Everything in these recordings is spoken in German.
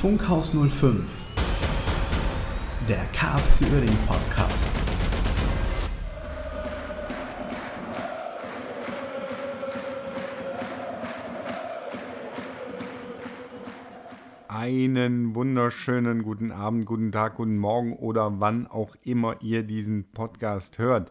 Funkhaus 05, der KFC Uerdingen Podcast. Einen wunderschönen guten Abend, guten Tag, guten Morgen oder wann auch immer ihr diesen Podcast hört.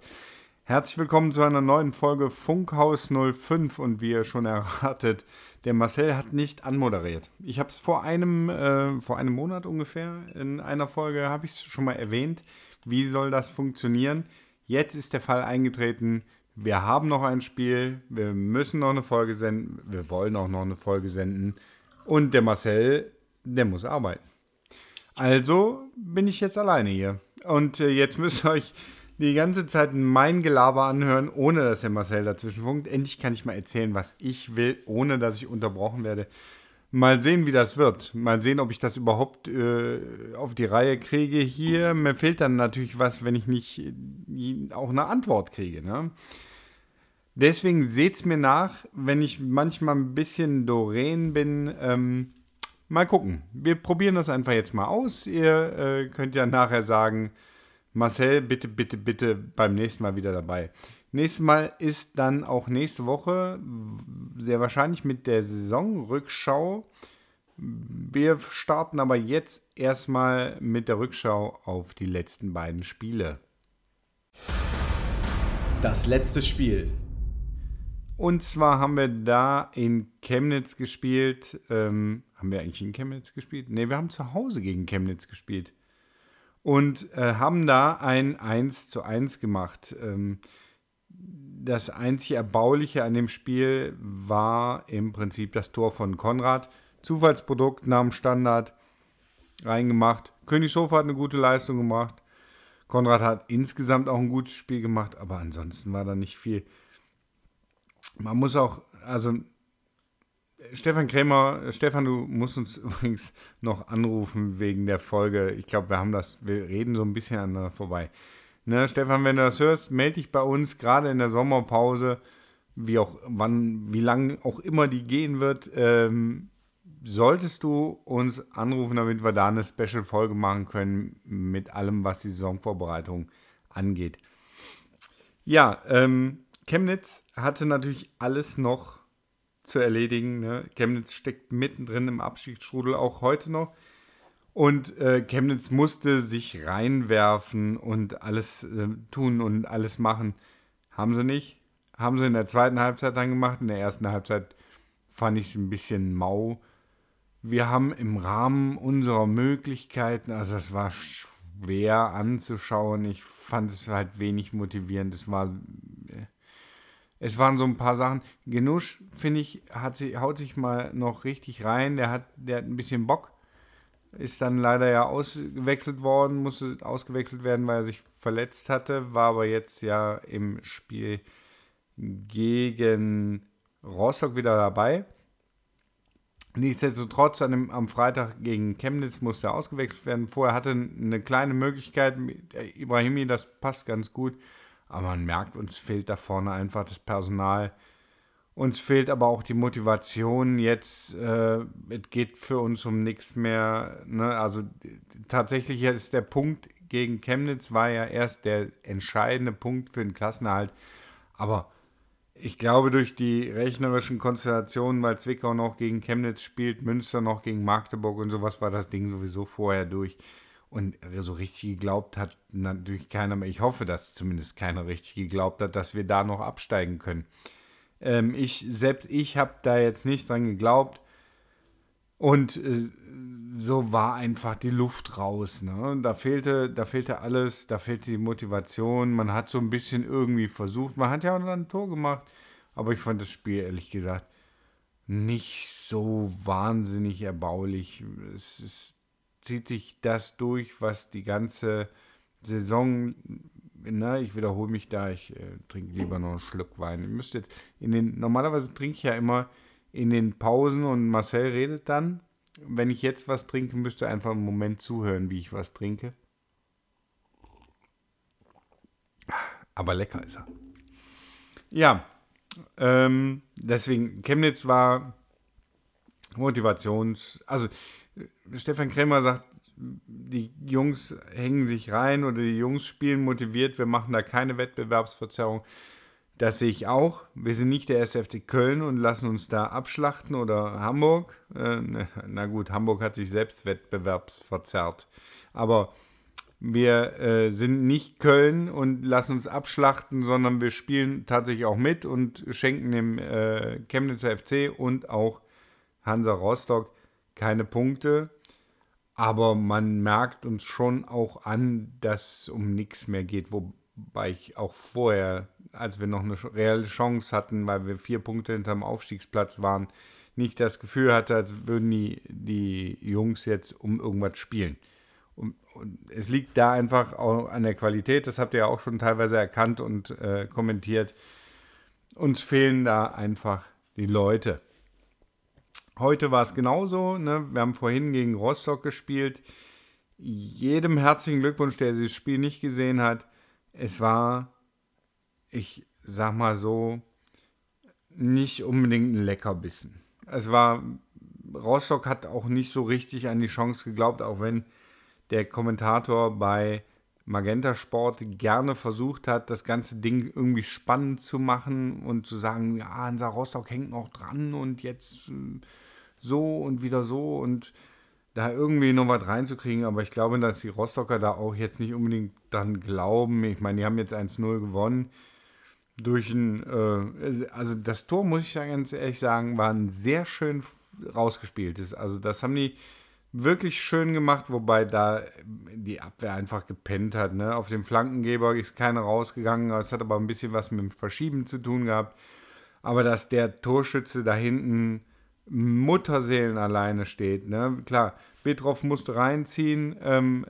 Herzlich willkommen zu einer neuen Folge Funkhaus 05 und wie ihr schon erratet, der Marcel hat nicht anmoderiert. Ich habe es vor einem, äh, vor einem Monat ungefähr in einer Folge, habe ich es schon mal erwähnt. Wie soll das funktionieren? Jetzt ist der Fall eingetreten. Wir haben noch ein Spiel, wir müssen noch eine Folge senden, wir wollen auch noch eine Folge senden. Und der Marcel der muss arbeiten. Also bin ich jetzt alleine hier. Und äh, jetzt müsst ihr euch die ganze Zeit mein Gelaber anhören, ohne dass der Marcel dazwischen funkt. Endlich kann ich mal erzählen, was ich will, ohne dass ich unterbrochen werde. Mal sehen, wie das wird. Mal sehen, ob ich das überhaupt äh, auf die Reihe kriege hier. Mir fehlt dann natürlich was, wenn ich nicht äh, auch eine Antwort kriege. Ne? Deswegen seht es mir nach, wenn ich manchmal ein bisschen Doreen bin. Ähm, mal gucken. Wir probieren das einfach jetzt mal aus. Ihr äh, könnt ja nachher sagen, Marcel, bitte, bitte, bitte beim nächsten Mal wieder dabei. Nächstes Mal ist dann auch nächste Woche sehr wahrscheinlich mit der Saisonrückschau. Wir starten aber jetzt erstmal mit der Rückschau auf die letzten beiden Spiele. Das letzte Spiel. Und zwar haben wir da in Chemnitz gespielt. Ähm, haben wir eigentlich in Chemnitz gespielt? Ne, wir haben zu Hause gegen Chemnitz gespielt. Und äh, haben da ein 1 zu 1 gemacht. Ähm, das einzige Erbauliche an dem Spiel war im Prinzip das Tor von Konrad. Zufallsprodukt nach Standard reingemacht. Königshofer hat eine gute Leistung gemacht. Konrad hat insgesamt auch ein gutes Spiel gemacht, aber ansonsten war da nicht viel. Man muss auch, also Stefan Krämer, Stefan, du musst uns übrigens noch anrufen wegen der Folge. Ich glaube, wir haben das, wir reden so ein bisschen aneinander vorbei. Ne, Stefan, wenn du das hörst, melde dich bei uns, gerade in der Sommerpause, wie auch, wann, wie lange auch immer die gehen wird. Ähm, solltest du uns anrufen, damit wir da eine Special-Folge machen können mit allem, was die Saisonvorbereitung angeht. Ja, ähm, Chemnitz hatte natürlich alles noch zu erledigen. Ne? Chemnitz steckt mittendrin im Abstiegsstrudel, auch heute noch. Und äh, Chemnitz musste sich reinwerfen und alles äh, tun und alles machen. Haben sie nicht. Haben sie in der zweiten Halbzeit dann gemacht. In der ersten Halbzeit fand ich es ein bisschen mau. Wir haben im Rahmen unserer Möglichkeiten, also es war schwer anzuschauen. Ich fand es halt wenig motivierend. Es war es waren so ein paar Sachen. Genusch, finde ich, hat sie, haut sich mal noch richtig rein. Der hat, der hat ein bisschen Bock. Ist dann leider ja ausgewechselt worden, musste ausgewechselt werden, weil er sich verletzt hatte. War aber jetzt ja im Spiel gegen Rostock wieder dabei. Nichtsdestotrotz an dem, am Freitag gegen Chemnitz musste er ausgewechselt werden. Vorher hatte eine kleine Möglichkeit. Ibrahimi, das passt ganz gut aber man merkt, uns fehlt da vorne einfach das Personal. Uns fehlt aber auch die Motivation. Jetzt äh, es geht für uns um nichts mehr. Ne? Also tatsächlich ist der Punkt gegen Chemnitz war ja erst der entscheidende Punkt für den Klassenerhalt. Aber ich glaube, durch die rechnerischen Konstellationen, weil Zwickau noch gegen Chemnitz spielt, Münster noch gegen Magdeburg und sowas, war das Ding sowieso vorher durch. Und so richtig geglaubt hat natürlich keiner mehr. Ich hoffe, dass zumindest keiner richtig geglaubt hat, dass wir da noch absteigen können. Ähm, ich, selbst ich habe da jetzt nicht dran geglaubt. Und äh, so war einfach die Luft raus. Ne? Da, fehlte, da fehlte alles, da fehlte die Motivation. Man hat so ein bisschen irgendwie versucht. Man hat ja auch dann ein Tor gemacht. Aber ich fand das Spiel ehrlich gesagt nicht so wahnsinnig erbaulich. Es ist zieht sich das durch, was die ganze Saison, na, ich wiederhole mich da, ich äh, trinke lieber noch einen Schluck Wein. Ich müsste jetzt in den, normalerweise trinke ich ja immer in den Pausen und Marcel redet dann. Wenn ich jetzt was trinke, müsste einfach einen Moment zuhören, wie ich was trinke. Aber lecker ist er. Ja, ähm, deswegen, Chemnitz war Motivations-, also Stefan Krämer sagt, die Jungs hängen sich rein oder die Jungs spielen motiviert, wir machen da keine Wettbewerbsverzerrung. Das sehe ich auch. Wir sind nicht der SFC Köln und lassen uns da abschlachten oder Hamburg. Äh, ne, na gut, Hamburg hat sich selbst wettbewerbsverzerrt. Aber wir äh, sind nicht Köln und lassen uns abschlachten, sondern wir spielen tatsächlich auch mit und schenken dem äh, Chemnitzer FC und auch Hansa Rostock keine Punkte. Aber man merkt uns schon auch an, dass es um nichts mehr geht, wobei ich auch vorher als wir noch eine reelle Chance hatten, weil wir vier Punkte hinterm Aufstiegsplatz waren, nicht das Gefühl hatte, als würden die, die Jungs jetzt um irgendwas spielen. Und, und, es liegt da einfach auch an der Qualität, das habt ihr ja auch schon teilweise erkannt und äh, kommentiert. Uns fehlen da einfach die Leute. Heute war es genauso. Ne? Wir haben vorhin gegen Rostock gespielt. Jedem herzlichen Glückwunsch, der dieses Spiel nicht gesehen hat. Es war ich sag mal so, nicht unbedingt ein Leckerbissen. Es war, Rostock hat auch nicht so richtig an die Chance geglaubt, auch wenn der Kommentator bei Magenta Sport gerne versucht hat, das ganze Ding irgendwie spannend zu machen und zu sagen, ja, Hansa Rostock hängt noch dran und jetzt äh, so und wieder so und da irgendwie noch was reinzukriegen. Aber ich glaube, dass die Rostocker da auch jetzt nicht unbedingt dran glauben. Ich meine, die haben jetzt 1-0 gewonnen durch ein, äh, also das Tor, muss ich ganz ehrlich sagen, war ein sehr schön rausgespieltes. Also das haben die wirklich schön gemacht, wobei da die Abwehr einfach gepennt hat. Ne? Auf dem Flankengeber ist keiner rausgegangen. Es hat aber ein bisschen was mit dem Verschieben zu tun gehabt. Aber dass der Torschütze da hinten Mutterseelen alleine steht. Ne? Klar, Betroff musste reinziehen, ähm,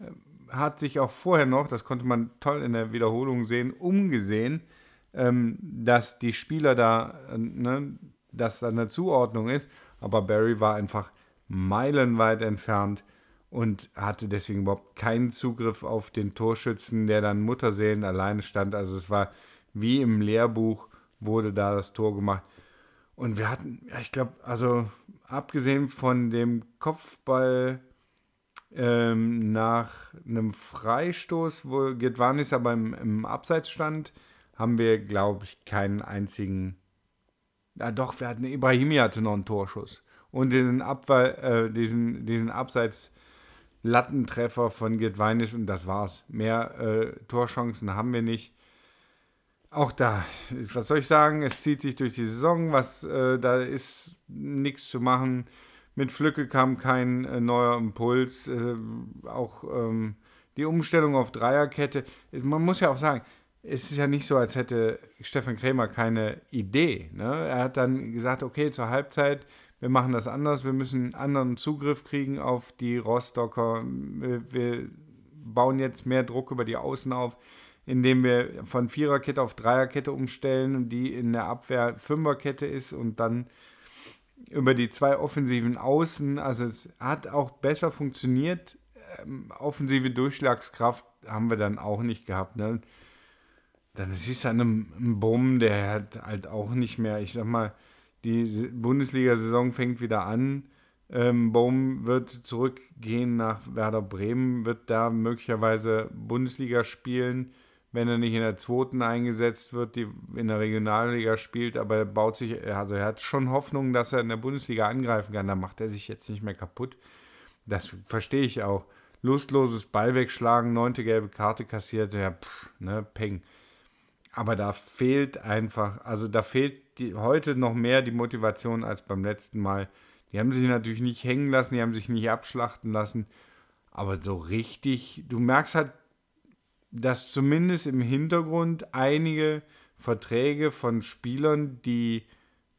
hat sich auch vorher noch, das konnte man toll in der Wiederholung sehen, umgesehen ähm, dass die Spieler da, äh, ne, dass da eine Zuordnung ist. Aber Barry war einfach meilenweit entfernt und hatte deswegen überhaupt keinen Zugriff auf den Torschützen, der dann Mutterseelen alleine stand. Also es war wie im Lehrbuch wurde da das Tor gemacht. Und wir hatten, ja, ich glaube, also abgesehen von dem Kopfball ähm, nach einem Freistoß, wo Gedwanis aber im, im Abseits stand, haben wir, glaube ich, keinen einzigen. Ja, doch, wir hatten Ibrahimi hatte noch einen Torschuss. Und den Abwehr, äh, diesen, diesen Abseits Lattentreffer von Gedweinis und das war's. Mehr äh, Torchancen haben wir nicht. Auch da, was soll ich sagen, es zieht sich durch die Saison, was äh, da ist nichts zu machen. Mit Flücke kam kein äh, neuer Impuls. Äh, auch ähm, die Umstellung auf Dreierkette. Man muss ja auch sagen, es ist ja nicht so, als hätte Stefan Krämer keine Idee. Ne? Er hat dann gesagt, okay, zur Halbzeit, wir machen das anders, wir müssen einen anderen Zugriff kriegen auf die Rostocker. Wir, wir bauen jetzt mehr Druck über die Außen auf, indem wir von Viererkette auf Dreierkette umstellen, die in der Abwehr Fünferkette ist und dann über die zwei offensiven Außen. Also es hat auch besser funktioniert. Ähm, offensive Durchschlagskraft haben wir dann auch nicht gehabt. Ne? dann siehst du an einem Bumm, der hat halt auch nicht mehr, ich sag mal, die Bundesliga-Saison fängt wieder an. Ähm, Bohm wird zurückgehen nach Werder Bremen, wird da möglicherweise Bundesliga spielen, wenn er nicht in der zweiten eingesetzt wird, die in der Regionalliga spielt, aber er baut sich, also er hat schon Hoffnung, dass er in der Bundesliga angreifen kann. Da macht er sich jetzt nicht mehr kaputt. Das verstehe ich auch. Lustloses Ball wegschlagen, neunte gelbe Karte kassiert, ja, pff, ne, Peng. Aber da fehlt einfach, also da fehlt die, heute noch mehr die Motivation als beim letzten Mal. Die haben sich natürlich nicht hängen lassen, die haben sich nicht abschlachten lassen. Aber so richtig, du merkst halt, dass zumindest im Hintergrund einige Verträge von Spielern, die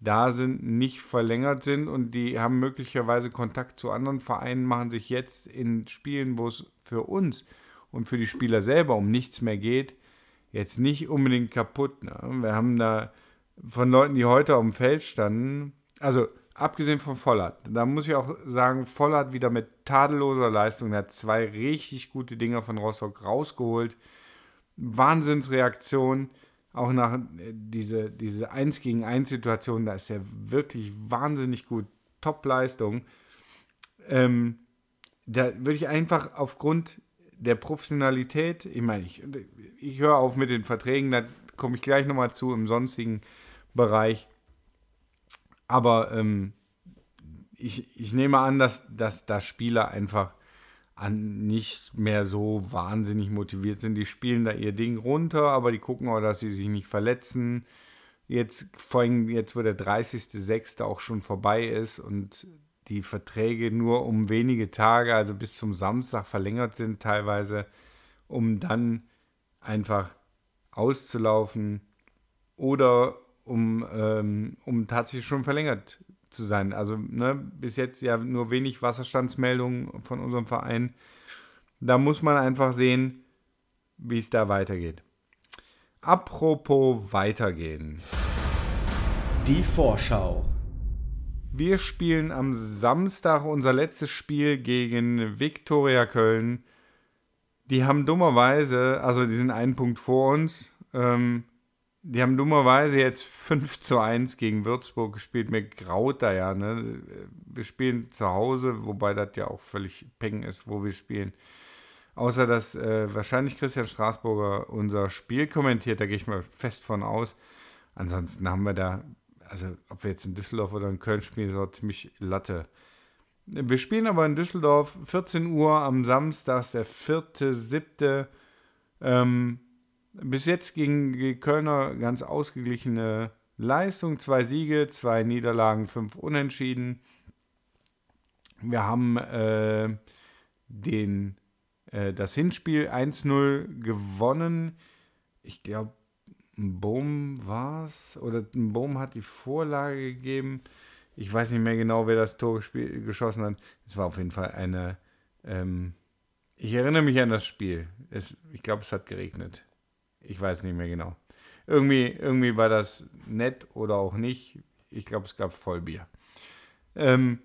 da sind, nicht verlängert sind und die haben möglicherweise Kontakt zu anderen Vereinen, machen sich jetzt in Spielen, wo es für uns und für die Spieler selber um nichts mehr geht, jetzt nicht unbedingt kaputt. Ne? Wir haben da von Leuten, die heute auf dem Feld standen, also abgesehen von Vollert, da muss ich auch sagen, Vollert wieder mit tadelloser Leistung, der hat zwei richtig gute Dinger von Rostock rausgeholt. Wahnsinnsreaktion, auch nach äh, diese, diese 1 gegen 1 Situation, da ist er wirklich wahnsinnig gut Top-Leistung. Ähm, da würde ich einfach aufgrund der Professionalität, ich meine, ich, ich höre auf mit den Verträgen, da komme ich gleich nochmal zu im sonstigen Bereich. Aber ähm, ich, ich nehme an, dass, dass da Spieler einfach an nicht mehr so wahnsinnig motiviert sind. Die spielen da ihr Ding runter, aber die gucken auch, dass sie sich nicht verletzen. Jetzt, vor allem jetzt, wo der 30.06. auch schon vorbei ist und die Verträge nur um wenige Tage, also bis zum Samstag verlängert sind teilweise, um dann einfach auszulaufen oder um, ähm, um tatsächlich schon verlängert zu sein. Also ne, bis jetzt ja nur wenig Wasserstandsmeldungen von unserem Verein. Da muss man einfach sehen, wie es da weitergeht. Apropos weitergehen. Die Vorschau. Wir spielen am Samstag unser letztes Spiel gegen Viktoria Köln. Die haben dummerweise, also die sind einen Punkt vor uns, ähm, die haben dummerweise jetzt 5 zu 1 gegen Würzburg gespielt. Mir graut da ja. Ne? Wir spielen zu Hause, wobei das ja auch völlig peng ist, wo wir spielen. Außer dass äh, wahrscheinlich Christian Straßburger unser Spiel kommentiert, da gehe ich mal fest von aus. Ansonsten haben wir da, also ob wir jetzt in Düsseldorf oder in Köln spielen, ist auch ziemlich Latte. Wir spielen aber in Düsseldorf 14 Uhr am Samstag, der 4.7. Ähm, bis jetzt gegen die Kölner ganz ausgeglichene Leistung. Zwei Siege, zwei Niederlagen, fünf Unentschieden. Wir haben äh, den, äh, das Hinspiel 1-0 gewonnen. Ich glaube, ein Bohm war es. Oder ein Bohm hat die Vorlage gegeben. Ich weiß nicht mehr genau, wer das Tor geschossen hat. Es war auf jeden Fall eine. Ähm, ich erinnere mich an das Spiel. Es, ich glaube, es hat geregnet. Ich weiß nicht mehr genau. Irgendwie, irgendwie war das nett oder auch nicht. Ich glaube, es gab Vollbier. Ähm,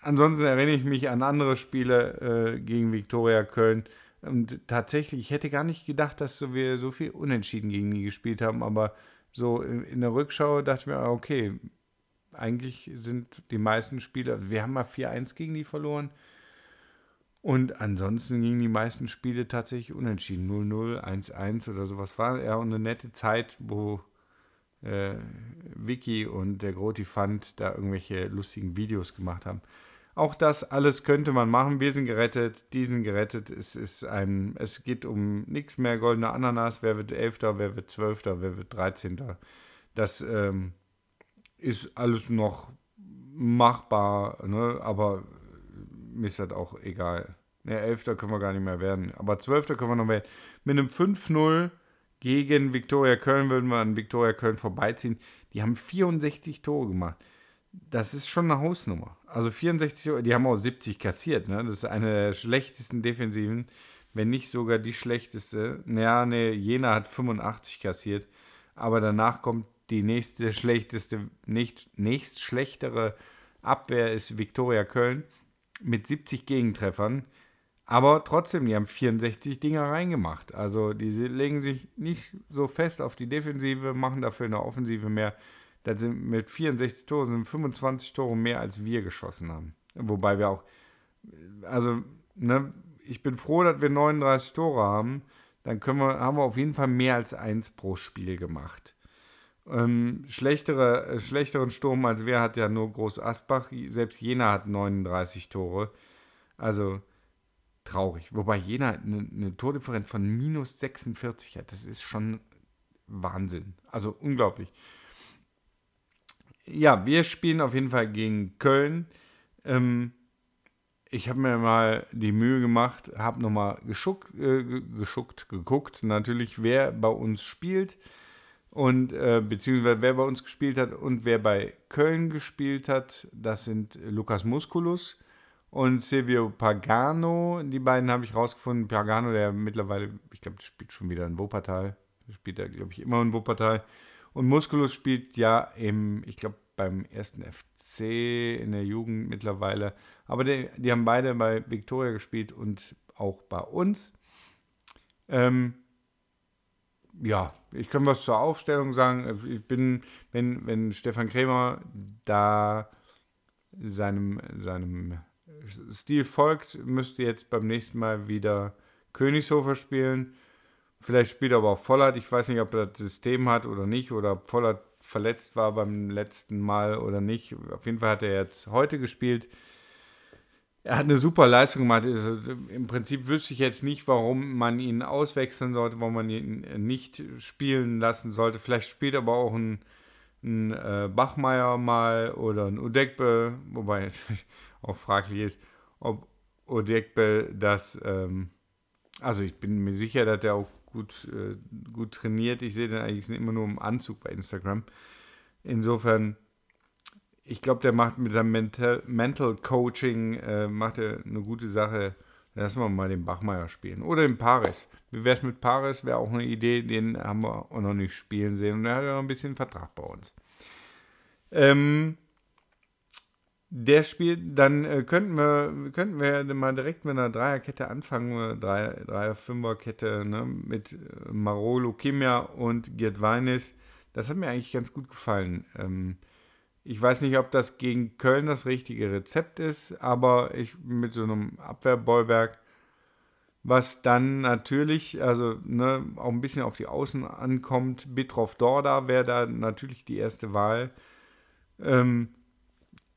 ansonsten erinnere ich mich an andere Spiele äh, gegen Viktoria Köln. Und tatsächlich, ich hätte gar nicht gedacht, dass wir so viel Unentschieden gegen die gespielt haben, aber so in der Rückschau dachte ich mir, okay, eigentlich sind die meisten Spieler, wir haben mal 4-1 gegen die verloren. Und ansonsten gingen die meisten Spiele tatsächlich unentschieden. 0-0, 1-1 oder sowas. War ja eine nette Zeit, wo äh, Vicky und der Groti Fand da irgendwelche lustigen Videos gemacht haben. Auch das alles könnte man machen. Wir sind gerettet, die sind gerettet. Es ist ein, es geht um nichts mehr. Goldene Ananas. Wer wird Elfter, wer wird Zwölfter, wer wird Dreizehnter. Das ähm, ist alles noch machbar, ne? aber mir ist das auch egal. Ne, Elfter können wir gar nicht mehr werden. Aber Zwölfter können wir noch werden. Mit einem 5-0 gegen Viktoria Köln würden wir an Viktoria Köln vorbeiziehen. Die haben 64 Tore gemacht. Das ist schon eine Hausnummer. Also 64, die haben auch 70 kassiert. Ne? Das ist eine der schlechtesten Defensiven, wenn nicht sogar die schlechteste. Naja, ne, Jena hat 85 kassiert. Aber danach kommt die nächste schlechteste, nicht, nächst schlechtere Abwehr ist Viktoria Köln mit 70 Gegentreffern. Aber trotzdem, die haben 64 Dinger reingemacht. Also die legen sich nicht so fest auf die Defensive, machen dafür eine Offensive mehr. Das sind mit 64 Toren sind 25 Tore mehr, als wir geschossen haben. Wobei wir auch, also, ne, ich bin froh, dass wir 39 Tore haben. Dann können wir, haben wir auf jeden Fall mehr als eins pro Spiel gemacht. Ähm, schlechtere, äh, schlechteren Sturm als wir hat ja nur Groß Asbach. Selbst Jena hat 39 Tore. Also traurig. Wobei Jena eine, eine Tordifferenz von minus 46 hat. Das ist schon Wahnsinn. Also unglaublich. Ja, wir spielen auf jeden Fall gegen Köln. Ähm, ich habe mir mal die Mühe gemacht, habe nochmal geschuckt, äh, geschuckt, geguckt, natürlich, wer bei uns spielt und äh, beziehungsweise wer bei uns gespielt hat und wer bei Köln gespielt hat, das sind Lukas Musculus und Silvio Pagano. Die beiden habe ich rausgefunden. Pagano, der mittlerweile, ich glaube, spielt schon wieder in Wuppertal. Spielt er, glaube ich, immer in Wuppertal. Und Musculus spielt ja im, ich glaube, beim ersten FC in der Jugend mittlerweile. Aber die, die haben beide bei Victoria gespielt und auch bei uns. Ähm, ja, ich kann was zur Aufstellung sagen. Ich bin, wenn, wenn Stefan Krämer da seinem, seinem Stil folgt, müsste jetzt beim nächsten Mal wieder Königshofer spielen. Vielleicht spielt er aber auch Vollert. Ich weiß nicht, ob er das System hat oder nicht oder ob Vollert verletzt war beim letzten Mal oder nicht. Auf jeden Fall hat er jetzt heute gespielt. Er hat eine super Leistung gemacht. Also, Im Prinzip wüsste ich jetzt nicht, warum man ihn auswechseln sollte, warum man ihn nicht spielen lassen sollte. Vielleicht spielt aber auch ein, ein äh, Bachmeier mal oder ein Udekbe, wobei auch fraglich ist, ob Udekbe das, ähm, also ich bin mir sicher, dass er auch gut, äh, gut trainiert. Ich sehe den eigentlich immer nur im Anzug bei Instagram. Insofern, ich glaube, der macht mit seinem Mental, Mental Coaching äh, macht er eine gute Sache. Lassen wir mal den Bachmeier spielen. Oder in Paris. Wie wäre es mit Paris? Wäre auch eine Idee, den haben wir auch noch nicht spielen sehen. Und er hat ja noch ein bisschen Vertrag bei uns. Ähm, der spielt, dann äh, könnten wir könnten wir mal direkt mit einer Dreierkette anfangen, Dreier, Dreier Fünferkette ne, mit äh, Marolo Kimia und Gerd Weinis. Das hat mir eigentlich ganz gut gefallen. Ähm, ich weiß nicht, ob das gegen Köln das richtige Rezept ist, aber ich mit so einem Abwehrbollwerk, was dann natürlich, also ne, auch ein bisschen auf die Außen ankommt. Bitroff Dorda wäre da natürlich die erste Wahl. Ähm,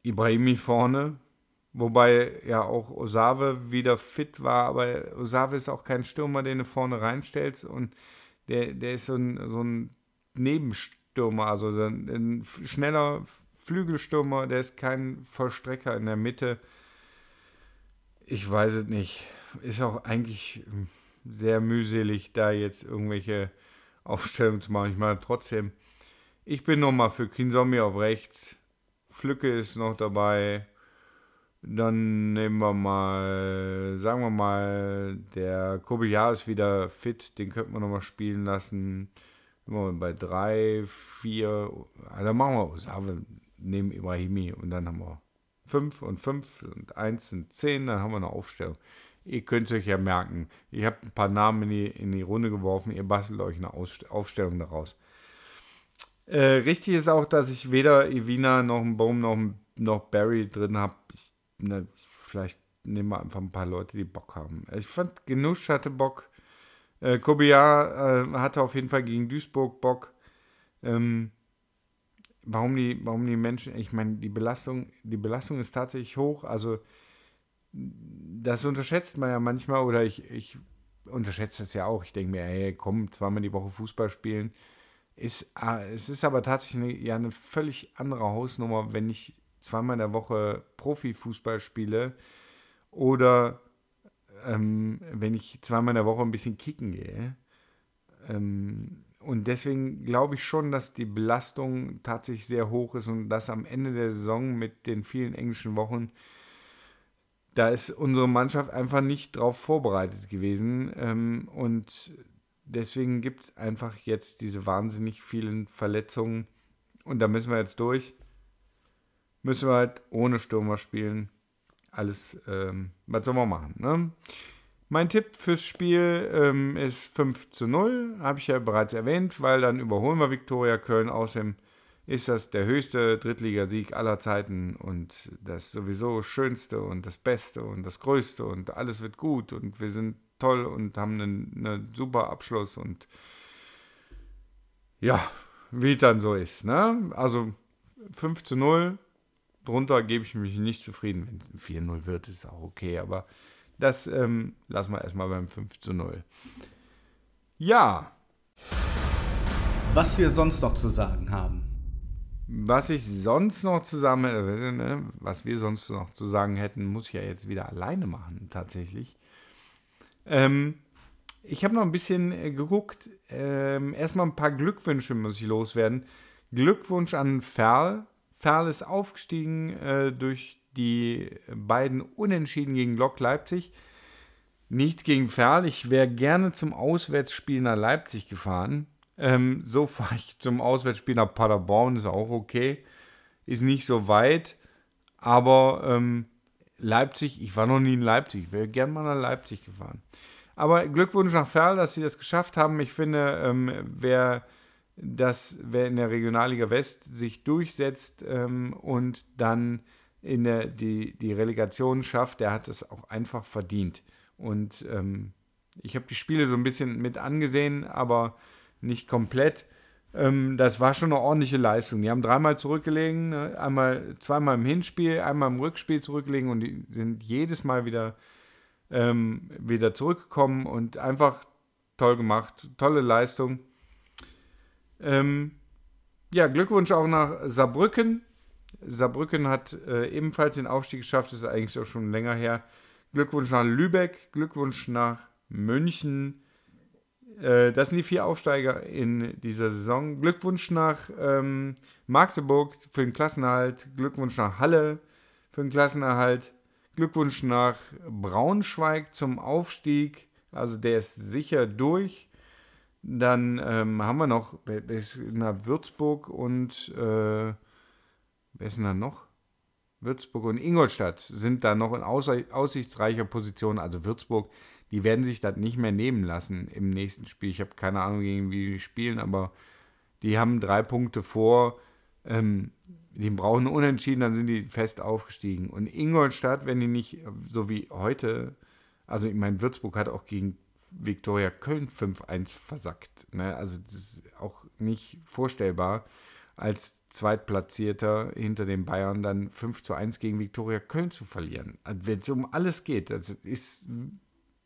Ibrahimi vorne, wobei ja auch Osave wieder fit war, aber Osave ist auch kein Stürmer, den du vorne reinstellst und der, der ist so ein, so ein Nebenstürmer, also so ein, ein schneller Flügelstürmer, der ist kein Vollstrecker in der Mitte. Ich weiß es nicht. Ist auch eigentlich sehr mühselig, da jetzt irgendwelche Aufstellungen zu machen. Ich meine, trotzdem, ich bin nochmal für Kinzombie auf rechts. Flücke ist noch dabei. Dann nehmen wir mal, sagen wir mal, der Kobijar ist wieder fit, den könnten wir nochmal spielen lassen. Wir bei drei, vier, also machen wir Osave neben Ibrahimi und dann haben wir fünf und fünf und eins und zehn, dann haben wir eine Aufstellung. Ihr könnt es euch ja merken. Ich habe ein paar Namen in die, in die Runde geworfen, ihr bastelt euch eine Aufstellung daraus. Äh, richtig ist auch, dass ich weder Evina noch ein Baum noch, noch Barry drin habe. Ne, vielleicht nehmen wir einfach ein paar Leute, die Bock haben. Ich fand, Genusch hatte Bock. Äh, Kobia äh, hatte auf jeden Fall gegen Duisburg Bock. Ähm, warum, die, warum die Menschen, ich meine, die Belastung, die Belastung ist tatsächlich hoch. Also, das unterschätzt man ja manchmal oder ich, ich unterschätze das ja auch. Ich denke mir, hey, komm, zweimal die Woche Fußball spielen ist, ah, es ist aber tatsächlich eine, ja eine völlig andere Hausnummer, wenn ich zweimal in der Woche Profifußball spiele oder ähm, wenn ich zweimal in der Woche ein bisschen kicken gehe. Ähm, und deswegen glaube ich schon, dass die Belastung tatsächlich sehr hoch ist und dass am Ende der Saison mit den vielen englischen Wochen, da ist unsere Mannschaft einfach nicht darauf vorbereitet gewesen. Ähm, und deswegen gibt es einfach jetzt diese wahnsinnig vielen Verletzungen. Und da müssen wir jetzt durch. Müssen wir halt ohne Stürmer spielen. Alles, ähm, was soll man machen? Ne? Mein Tipp fürs Spiel ähm, ist 5 zu 0, habe ich ja bereits erwähnt, weil dann überholen wir Viktoria Köln. Außerdem ist das der höchste Drittligasieg aller Zeiten und das sowieso Schönste und das Beste und das Größte und alles wird gut und wir sind toll und haben einen, einen super Abschluss und ja, wie dann so ist. Ne? Also 5 zu 0, drunter gebe ich mich nicht zufrieden. Wenn 4-0 wird, ist auch okay, aber das ähm, lassen wir erstmal beim 5 zu 0. Ja. Was wir sonst noch zu sagen haben. Was ich sonst noch zusammen, äh, ne, was wir sonst noch zu sagen hätten, muss ich ja jetzt wieder alleine machen, tatsächlich. Ähm, ich habe noch ein bisschen äh, geguckt. Ähm, erstmal ein paar Glückwünsche muss ich loswerden. Glückwunsch an Ferl. Ferl ist aufgestiegen äh, durch die beiden Unentschieden gegen Lok Leipzig. Nichts gegen Ferl. Ich wäre gerne zum Auswärtsspiel nach Leipzig gefahren. Ähm, so fahre ich zum Auswärtsspiel nach Paderborn. Ist auch okay. Ist nicht so weit. Aber ähm, Leipzig, ich war noch nie in Leipzig, ich wäre gerne mal nach Leipzig gefahren. Aber Glückwunsch nach Ferl, dass sie das geschafft haben. Ich finde, ähm, wer, das, wer in der Regionalliga West sich durchsetzt ähm, und dann in der, die, die Relegation schafft, der hat es auch einfach verdient. Und ähm, ich habe die Spiele so ein bisschen mit angesehen, aber nicht komplett. Ähm, das war schon eine ordentliche Leistung. Die haben dreimal zurückgelegen, ne? einmal, zweimal im Hinspiel, einmal im Rückspiel zurückgelegen und die sind jedes Mal wieder, ähm, wieder zurückgekommen und einfach toll gemacht. Tolle Leistung. Ähm, ja, Glückwunsch auch nach Saarbrücken. Saarbrücken hat äh, ebenfalls den Aufstieg geschafft, das ist eigentlich auch schon länger her. Glückwunsch nach Lübeck, Glückwunsch nach München. Äh, das sind die vier Aufsteiger in dieser Saison. Glückwunsch nach ähm, Magdeburg für den Klassenerhalt. Glückwunsch nach Halle für den Klassenerhalt. Glückwunsch nach Braunschweig zum Aufstieg. Also der ist sicher durch. Dann ähm, haben wir noch nach Würzburg und äh, wer ist denn da noch? Würzburg und Ingolstadt sind da noch in aussichtsreicher Position. Also Würzburg, die werden sich das nicht mehr nehmen lassen im nächsten Spiel. Ich habe keine Ahnung, gegen wie die spielen, aber die haben drei Punkte vor. Ähm, die brauchen Unentschieden, dann sind die fest aufgestiegen. Und Ingolstadt, wenn die nicht so wie heute, also ich meine, Würzburg hat auch gegen Viktoria Köln 5-1 versackt. Ne? Also das ist auch nicht vorstellbar, als Zweitplatzierter hinter den Bayern dann 5 zu 1 gegen Viktoria Köln zu verlieren. Also wenn es um alles geht, das ist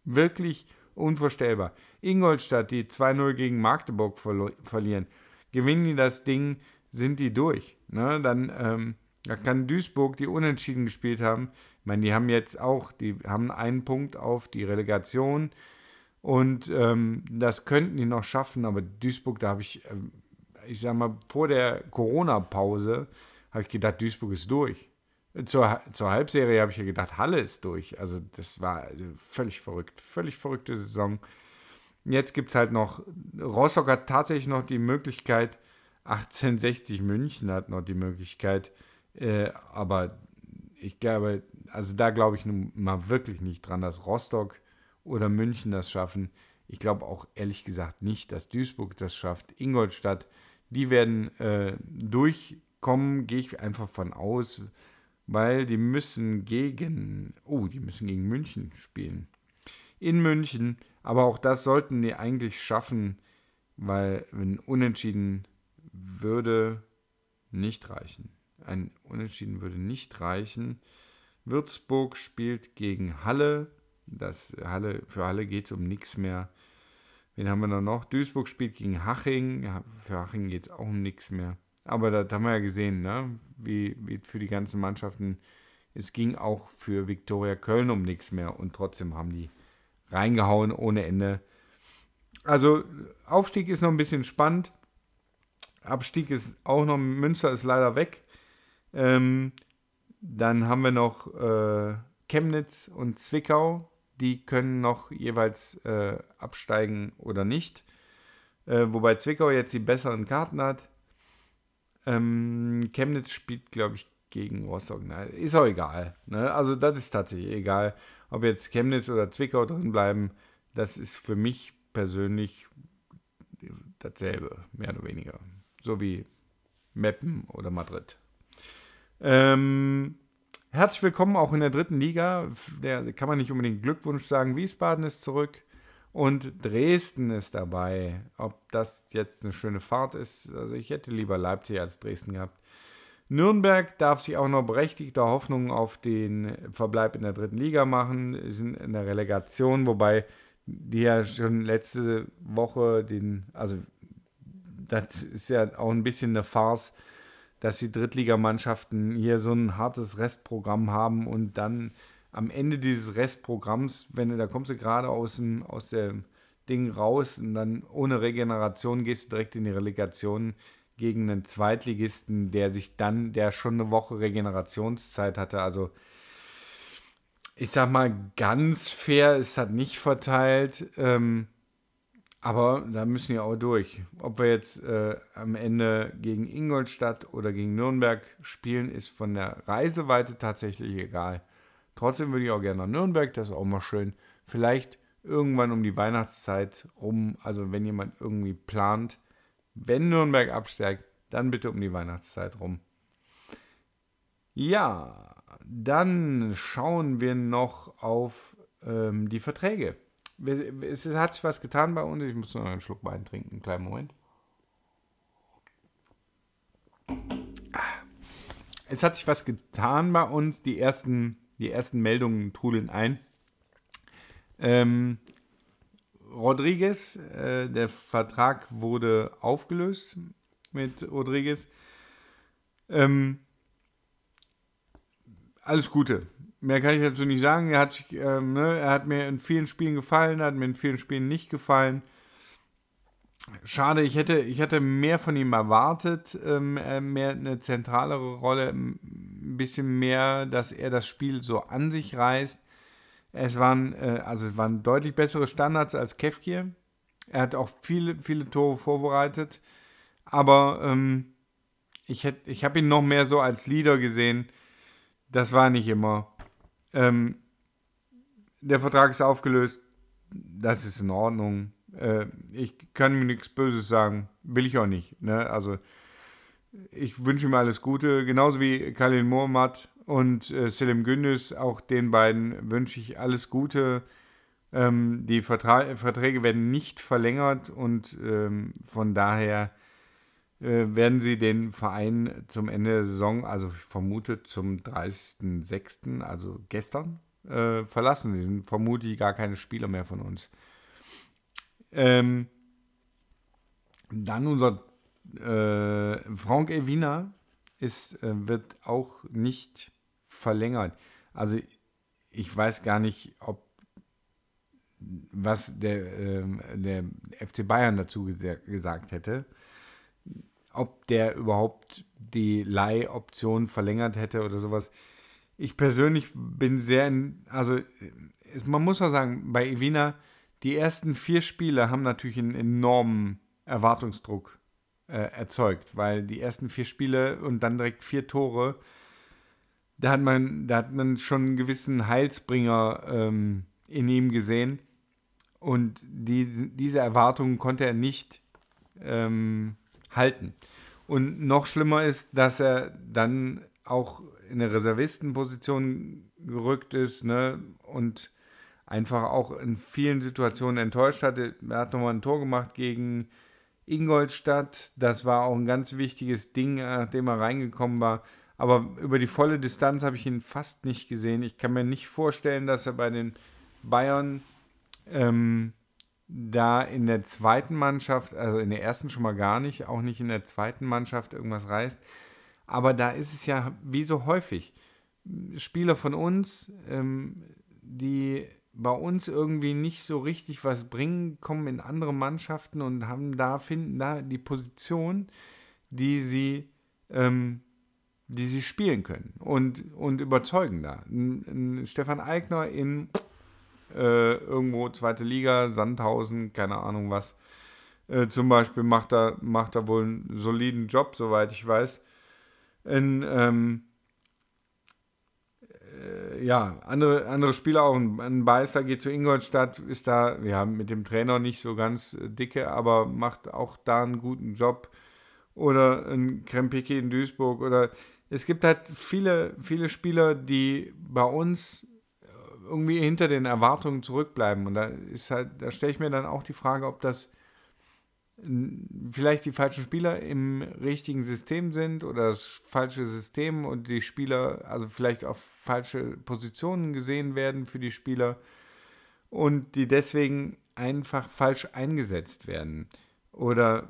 wirklich unvorstellbar. Ingolstadt, die 2-0 gegen Magdeburg verlieren, gewinnen die das Ding, sind die durch. Ne? Dann ähm, da kann Duisburg, die unentschieden gespielt haben, ich meine, die haben jetzt auch, die haben einen Punkt auf die Relegation und ähm, das könnten die noch schaffen, aber Duisburg, da habe ich, äh, ich sag mal, vor der Corona-Pause habe ich gedacht, Duisburg ist durch. Zur, zur Halbserie habe ich ja gedacht, Halle ist durch. Also das war also völlig verrückt, völlig verrückte Saison. Jetzt gibt es halt noch, Rostock hat tatsächlich noch die Möglichkeit, 1860 München hat noch die Möglichkeit, äh, aber ich glaube, also da glaube ich nun mal wirklich nicht dran, dass Rostock oder München das schaffen. Ich glaube auch ehrlich gesagt nicht, dass Duisburg das schafft. Ingolstadt, die werden äh, durchkommen, gehe ich einfach von aus, weil die müssen gegen, oh, die müssen gegen München spielen. In München, aber auch das sollten die eigentlich schaffen, weil wenn Unentschieden würde nicht reichen. Ein Unentschieden würde nicht reichen. Würzburg spielt gegen Halle. Das Halle, für Halle geht es um nichts mehr. Wen haben wir da noch? Duisburg spielt gegen Haching. Ja, für Haching geht es auch um nichts mehr. Aber das haben wir ja gesehen, ne? wie, wie für die ganzen Mannschaften. Es ging auch für Viktoria Köln um nichts mehr und trotzdem haben die reingehauen ohne Ende. Also Aufstieg ist noch ein bisschen spannend. Abstieg ist auch noch, Münster ist leider weg. Ähm, dann haben wir noch äh, Chemnitz und Zwickau die können noch jeweils äh, absteigen oder nicht. Äh, wobei Zwickau jetzt die besseren Karten hat. Ähm, Chemnitz spielt, glaube ich, gegen Rostock. Na, ist auch egal. Ne? Also das ist tatsächlich egal. Ob jetzt Chemnitz oder Zwickau drin bleiben, das ist für mich persönlich dasselbe, mehr oder weniger. So wie Meppen oder Madrid. Ähm, Herzlich willkommen auch in der dritten Liga. Der kann man nicht unbedingt Glückwunsch sagen. Wiesbaden ist zurück und Dresden ist dabei. Ob das jetzt eine schöne Fahrt ist, also ich hätte lieber Leipzig als Dresden gehabt. Nürnberg darf sich auch noch berechtigter Hoffnung auf den Verbleib in der dritten Liga machen, sind in der Relegation, wobei die ja schon letzte Woche den, also das ist ja auch ein bisschen eine Farce, dass die Drittligamannschaften hier so ein hartes Restprogramm haben und dann am Ende dieses Restprogramms, wenn da kommst du gerade aus dem, aus dem Ding raus und dann ohne Regeneration gehst du direkt in die Relegation gegen einen Zweitligisten, der sich dann, der schon eine Woche Regenerationszeit hatte. Also ich sag mal, ganz fair ist das nicht verteilt. Ähm, aber da müssen wir auch durch. Ob wir jetzt äh, am Ende gegen Ingolstadt oder gegen Nürnberg spielen, ist von der Reiseweite tatsächlich egal. Trotzdem würde ich auch gerne nach Nürnberg, das ist auch mal schön. Vielleicht irgendwann um die Weihnachtszeit rum, also wenn jemand irgendwie plant, wenn Nürnberg absteigt, dann bitte um die Weihnachtszeit rum. Ja, dann schauen wir noch auf ähm, die Verträge. Es hat sich was getan bei uns. Ich muss noch einen Schluck Wein trinken. Einen kleinen Moment. Es hat sich was getan bei uns. Die ersten, die ersten Meldungen trudeln ein. Ähm, Rodriguez, äh, der Vertrag wurde aufgelöst mit Rodriguez. Ähm, alles Gute. Mehr kann ich dazu nicht sagen. Er hat, ähm, ne, er hat mir in vielen Spielen gefallen, hat mir in vielen Spielen nicht gefallen. Schade, ich hätte, ich hätte mehr von ihm erwartet, ähm, äh, mehr eine zentralere Rolle, ein bisschen mehr, dass er das Spiel so an sich reißt. Es waren, äh, also es waren deutlich bessere Standards als Kefkir. Er hat auch viele, viele Tore vorbereitet. Aber ähm, ich, ich habe ihn noch mehr so als Leader gesehen. Das war nicht immer. Ähm, der Vertrag ist aufgelöst. Das ist in Ordnung. Äh, ich kann mir nichts Böses sagen. Will ich auch nicht. Ne? Also ich wünsche ihm alles Gute. Genauso wie Kalin Mohammad und äh, Selim Gündüz. Auch den beiden wünsche ich alles Gute. Ähm, die Vertra Verträge werden nicht verlängert und ähm, von daher werden sie den Verein zum Ende der Saison, also vermutet zum 30.06., also gestern, äh, verlassen. Sie sind vermutlich gar keine Spieler mehr von uns. Ähm, dann unser äh, Frank Evina ist, äh, wird auch nicht verlängert. Also ich weiß gar nicht, ob was der, äh, der FC Bayern dazu gesagt hätte ob der überhaupt die Leihoption verlängert hätte oder sowas. Ich persönlich bin sehr, in, also man muss auch sagen, bei Evina, die ersten vier Spiele haben natürlich einen enormen Erwartungsdruck äh, erzeugt, weil die ersten vier Spiele und dann direkt vier Tore, da hat man, da hat man schon einen gewissen Heilsbringer ähm, in ihm gesehen. Und die, diese Erwartungen konnte er nicht ähm, halten. Und noch schlimmer ist, dass er dann auch in eine Reservistenposition gerückt ist ne? und einfach auch in vielen Situationen enttäuscht hatte. Er hat nochmal ein Tor gemacht gegen Ingolstadt. Das war auch ein ganz wichtiges Ding, nachdem er reingekommen war. Aber über die volle Distanz habe ich ihn fast nicht gesehen. Ich kann mir nicht vorstellen, dass er bei den Bayern ähm, da in der zweiten Mannschaft, also in der ersten schon mal gar nicht, auch nicht in der zweiten Mannschaft irgendwas reißt. Aber da ist es ja wie so häufig. Spieler von uns, ähm, die bei uns irgendwie nicht so richtig was bringen, kommen in andere Mannschaften und haben da, finden da die Position, die sie, ähm, die sie spielen können und, und überzeugen da. Ein Stefan Eigner in äh, irgendwo zweite Liga, Sandhausen, keine Ahnung was. Äh, zum Beispiel macht er, macht er wohl einen soliden Job, soweit ich weiß. In, ähm, äh, ja, andere, andere Spieler auch. Ein Beister geht zu Ingolstadt, ist da, ja, mit dem Trainer nicht so ganz dicke, aber macht auch da einen guten Job. Oder ein Krempicki in Duisburg. Oder es gibt halt viele, viele Spieler, die bei uns irgendwie hinter den Erwartungen zurückbleiben. Und da ist halt, da stelle ich mir dann auch die Frage, ob das vielleicht die falschen Spieler im richtigen System sind oder das falsche System und die Spieler, also vielleicht auf falsche Positionen gesehen werden für die Spieler und die deswegen einfach falsch eingesetzt werden. Oder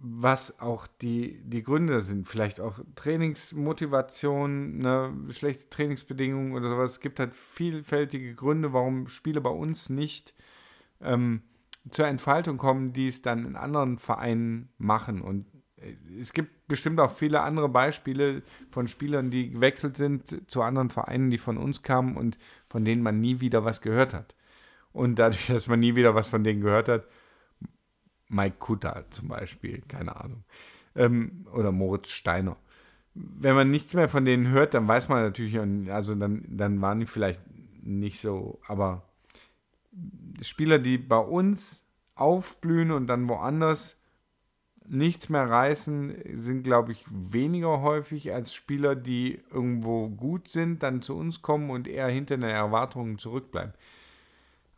was auch die, die Gründe sind. Vielleicht auch Trainingsmotivation, ne, schlechte Trainingsbedingungen oder sowas. Es gibt halt vielfältige Gründe, warum Spiele bei uns nicht ähm, zur Entfaltung kommen, die es dann in anderen Vereinen machen. Und äh, es gibt bestimmt auch viele andere Beispiele von Spielern, die gewechselt sind zu anderen Vereinen, die von uns kamen und von denen man nie wieder was gehört hat. Und dadurch, dass man nie wieder was von denen gehört hat, Mike Kutter zum Beispiel, keine Ahnung. Ähm, oder Moritz Steiner. Wenn man nichts mehr von denen hört, dann weiß man natürlich, also dann, dann waren die vielleicht nicht so, aber Spieler, die bei uns aufblühen und dann woanders nichts mehr reißen, sind, glaube ich, weniger häufig als Spieler, die irgendwo gut sind, dann zu uns kommen und eher hinter den Erwartungen zurückbleiben.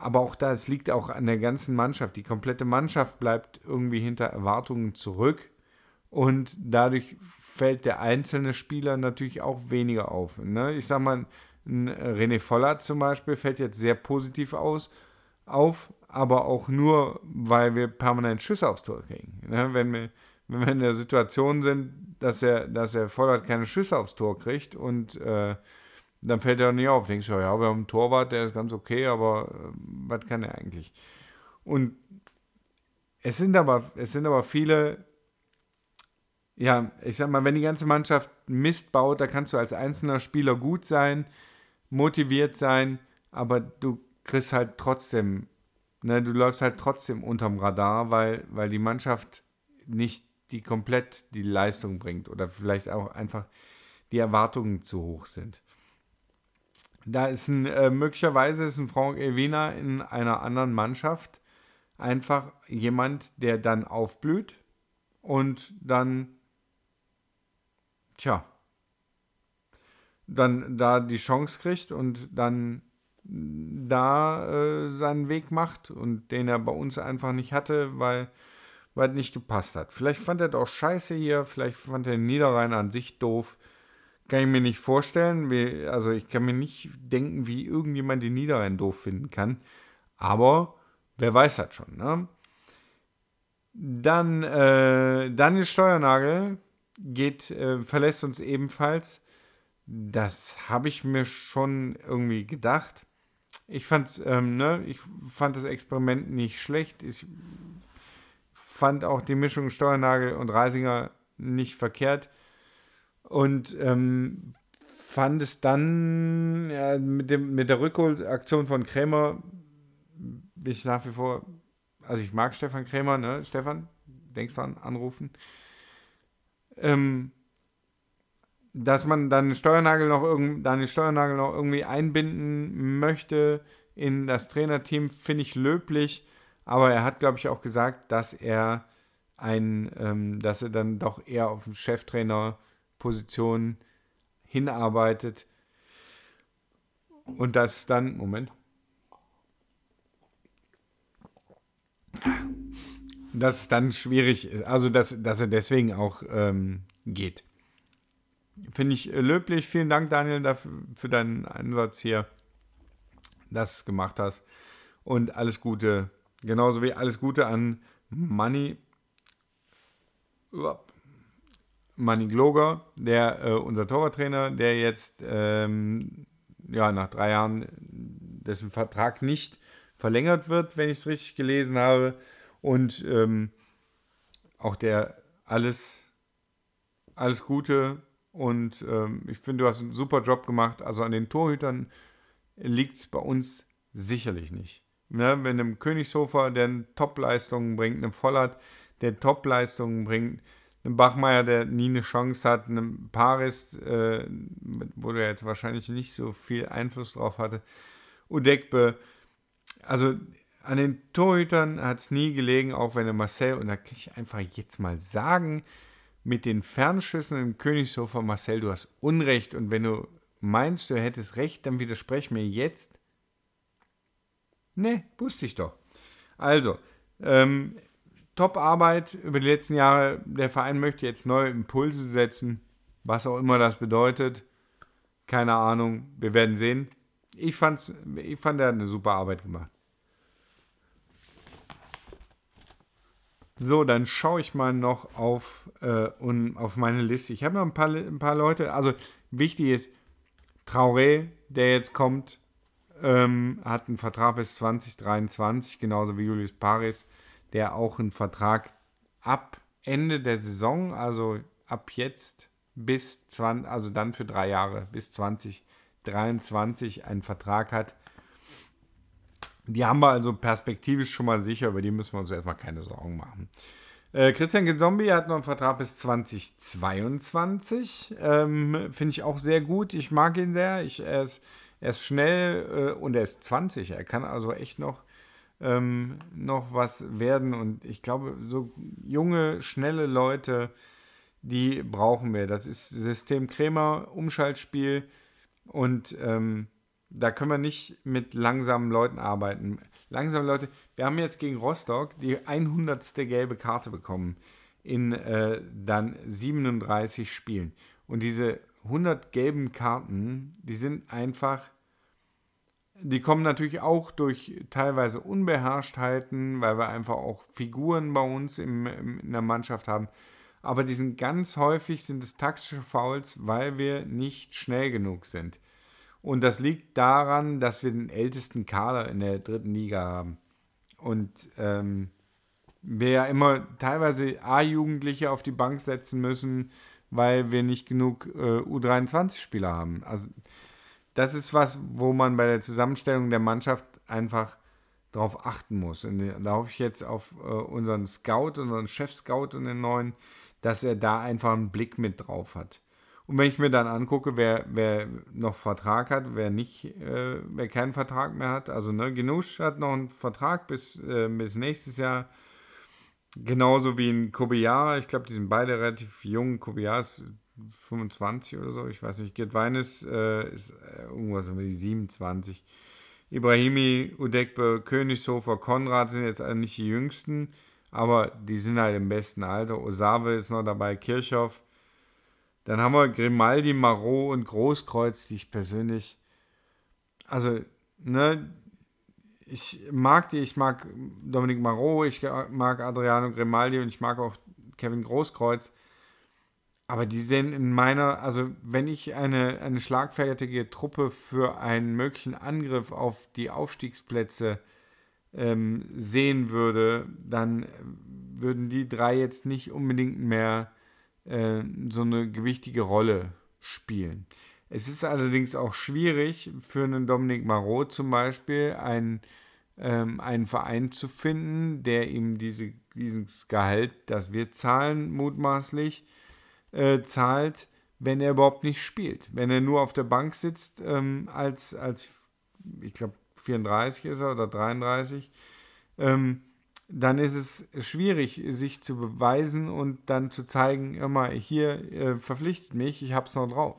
Aber auch da, es liegt auch an der ganzen Mannschaft. Die komplette Mannschaft bleibt irgendwie hinter Erwartungen zurück und dadurch fällt der einzelne Spieler natürlich auch weniger auf. Ne? Ich sag mal, René Vollert zum Beispiel fällt jetzt sehr positiv aus, auf, aber auch nur, weil wir permanent Schüsse aufs Tor kriegen. Ne? Wenn, wir, wenn wir in der Situation sind, dass er, dass er Vollert keine Schüsse aufs Tor kriegt und äh, dann fällt er nicht auf. Denkst du, ja, wir haben einen Torwart, der ist ganz okay, aber äh, was kann er eigentlich? Und es sind aber, es sind aber viele, ja, ich sag mal, wenn die ganze Mannschaft Mist baut, da kannst du als einzelner Spieler gut sein, motiviert sein, aber du kriegst halt trotzdem, ne, du läufst halt trotzdem unterm Radar, weil, weil die Mannschaft nicht die komplett die Leistung bringt oder vielleicht auch einfach die Erwartungen zu hoch sind. Da ist ein, äh, möglicherweise ist ein Frank Elvina in einer anderen Mannschaft einfach jemand, der dann aufblüht und dann, tja, dann da die Chance kriegt und dann da äh, seinen Weg macht und den er bei uns einfach nicht hatte, weil weil es nicht gepasst hat. Vielleicht fand er doch scheiße hier, vielleicht fand er den Niederrhein an sich doof. Kann ich mir nicht vorstellen. Wie, also ich kann mir nicht denken, wie irgendjemand den Niederrhein doof finden kann. Aber wer weiß das schon. Ne? Dann äh, Daniel Steuernagel geht, äh, verlässt uns ebenfalls. Das habe ich mir schon irgendwie gedacht. Ich, fand's, ähm, ne, ich fand das Experiment nicht schlecht. Ich fand auch die Mischung Steuernagel und Reisinger nicht verkehrt. Und ähm, fand es dann ja, mit, dem, mit der Rückholaktion von Krämer, bin ich nach wie vor, also ich mag Stefan Krämer, ne? Stefan, denkst dran, anrufen. Ähm, dass man dann Steuernagel noch dann den Steuernagel noch irgendwie einbinden möchte in das Trainerteam, finde ich löblich. Aber er hat, glaube ich, auch gesagt, dass er ein, ähm, dass er dann doch eher auf Cheftrainerposition hinarbeitet. Und das dann, Moment. Dass es dann schwierig ist, also dass, dass er deswegen auch ähm, geht. Finde ich äh, löblich. Vielen Dank, Daniel, dafür, für deinen Einsatz hier, dass du gemacht hast. Und alles Gute. Genauso wie alles Gute an Money. Manny Gloger, der äh, unser Torwarttrainer, der jetzt ähm, ja, nach drei Jahren dessen Vertrag nicht verlängert wird, wenn ich es richtig gelesen habe. Und ähm, auch der alles, alles Gute und ähm, ich finde, du hast einen super Job gemacht. Also an den Torhütern liegt es bei uns sicherlich nicht. Ne? Wenn einem Königshofer, der Top-Leistungen bringt, einem Vollert, der Top-Leistungen bringt, einem Bachmeier, der nie eine Chance hat, einem Paris, äh, wo der jetzt wahrscheinlich nicht so viel Einfluss drauf hatte, Udekbe. Also an den Torhütern hat es nie gelegen, auch wenn der Marcel, und da kann ich einfach jetzt mal sagen, mit den Fernschüssen im Königshofer, Marcel, du hast Unrecht. Und wenn du meinst, du hättest recht, dann widersprech mir jetzt. Ne, wusste ich doch. Also, ähm, Top-Arbeit über die letzten Jahre. Der Verein möchte jetzt neue Impulse setzen, was auch immer das bedeutet. Keine Ahnung, wir werden sehen. Ich, fand's, ich fand, er hat eine super Arbeit gemacht. So, dann schaue ich mal noch auf, äh, und auf meine Liste. Ich habe noch ein paar, ein paar Leute. Also wichtig ist, Traoré, der jetzt kommt, ähm, hat einen Vertrag bis 2023, genauso wie Julius Paris, der auch einen Vertrag ab Ende der Saison, also ab jetzt bis 20, also dann für drei Jahre bis 2023 einen Vertrag hat. Die haben wir also perspektivisch schon mal sicher, über die müssen wir uns erstmal keine Sorgen machen. Äh, Christian Genzombi hat noch einen Vertrag bis 2022. Ähm, Finde ich auch sehr gut. Ich mag ihn sehr. Ich, er, ist, er ist schnell äh, und er ist 20. Er kann also echt noch ähm, noch was werden. Und ich glaube, so junge, schnelle Leute, die brauchen wir. Das ist System Krämer, Umschaltspiel und ähm, da können wir nicht mit langsamen Leuten arbeiten. Langsame Leute, wir haben jetzt gegen Rostock die 100. gelbe Karte bekommen in äh, dann 37 Spielen. Und diese 100 gelben Karten, die sind einfach, die kommen natürlich auch durch teilweise Unbeherrschtheiten, weil wir einfach auch Figuren bei uns im, im, in der Mannschaft haben. Aber die sind ganz häufig sind es taktische Fouls, weil wir nicht schnell genug sind. Und das liegt daran, dass wir den ältesten Kader in der dritten Liga haben. Und ähm, wir ja immer teilweise A-Jugendliche auf die Bank setzen müssen, weil wir nicht genug äh, U23-Spieler haben. Also das ist was, wo man bei der Zusammenstellung der Mannschaft einfach darauf achten muss. Und da hoffe ich jetzt auf äh, unseren Scout, unseren Chef-Scout und den neuen, dass er da einfach einen Blick mit drauf hat. Und wenn ich mir dann angucke, wer, wer noch Vertrag hat, wer nicht, äh, wer keinen Vertrag mehr hat, also ne, Genusch hat noch einen Vertrag bis, äh, bis nächstes Jahr, genauso wie ein Kobiar, ich glaube, die sind beide relativ jung, Kobiar ist 25 oder so, ich weiß nicht, Gedweines äh, ist äh, irgendwas wie 27. Ibrahimi, Udekbe, Königshofer, Konrad sind jetzt nicht die jüngsten, aber die sind halt im besten Alter. Osave ist noch dabei, Kirchhoff. Dann haben wir Grimaldi, Marot und Großkreuz, die ich persönlich, also, ne, ich mag die, ich mag Dominik Marot, ich mag Adriano Grimaldi und ich mag auch Kevin Großkreuz. Aber die sehen in meiner, also wenn ich eine, eine schlagfertige Truppe für einen möglichen Angriff auf die Aufstiegsplätze ähm, sehen würde, dann würden die drei jetzt nicht unbedingt mehr äh, so eine gewichtige Rolle spielen. Es ist allerdings auch schwierig für einen Dominik Marot zum Beispiel einen, ähm, einen Verein zu finden, der ihm diese, dieses Gehalt, das wir zahlen, mutmaßlich äh, zahlt, wenn er überhaupt nicht spielt. Wenn er nur auf der Bank sitzt, ähm, als, als ich glaube, 34 ist er oder 33, ähm, dann ist es schwierig, sich zu beweisen und dann zu zeigen, immer hier äh, verpflichtet mich, ich hab's noch drauf.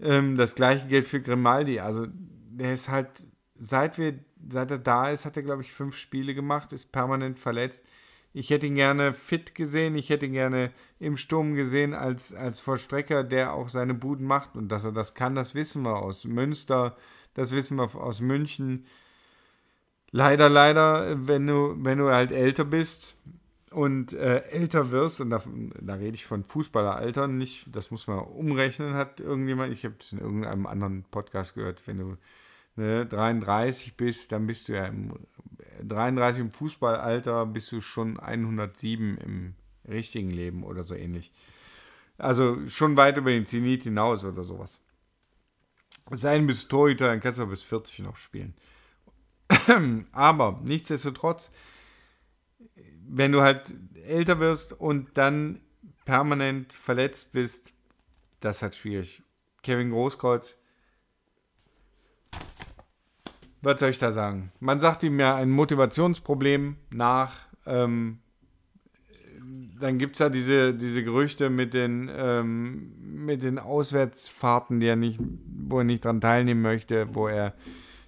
Ähm, das gleiche gilt für Grimaldi. Also der ist halt, seit wir, seit er da ist, hat er, glaube ich, fünf Spiele gemacht, ist permanent verletzt. Ich hätte ihn gerne fit gesehen, ich hätte ihn gerne im Sturm gesehen als, als Vollstrecker, der auch seine Buden macht. Und dass er das kann, das wissen wir aus Münster, das wissen wir aus München. Leider, leider, wenn du, wenn du halt älter bist und äh, älter wirst, und da, da rede ich von Fußballeralter, nicht, das muss man umrechnen, hat irgendjemand, ich habe es in irgendeinem anderen Podcast gehört, wenn du ne, 33 bist, dann bist du ja im 33 im Fußballalter, bist du schon 107 im richtigen Leben oder so ähnlich. Also schon weit über den Zenit hinaus oder sowas. Sein bis Torhüter, dann kannst du bis 40 noch spielen. Aber nichtsdestotrotz, wenn du halt älter wirst und dann permanent verletzt bist, das ist halt schwierig. Kevin Großkreuz, was soll ich da sagen? Man sagt ihm ja ein Motivationsproblem nach. Ähm, dann gibt es ja diese, diese Gerüchte mit den, ähm, mit den Auswärtsfahrten, die er nicht, wo er nicht dran teilnehmen möchte, wo er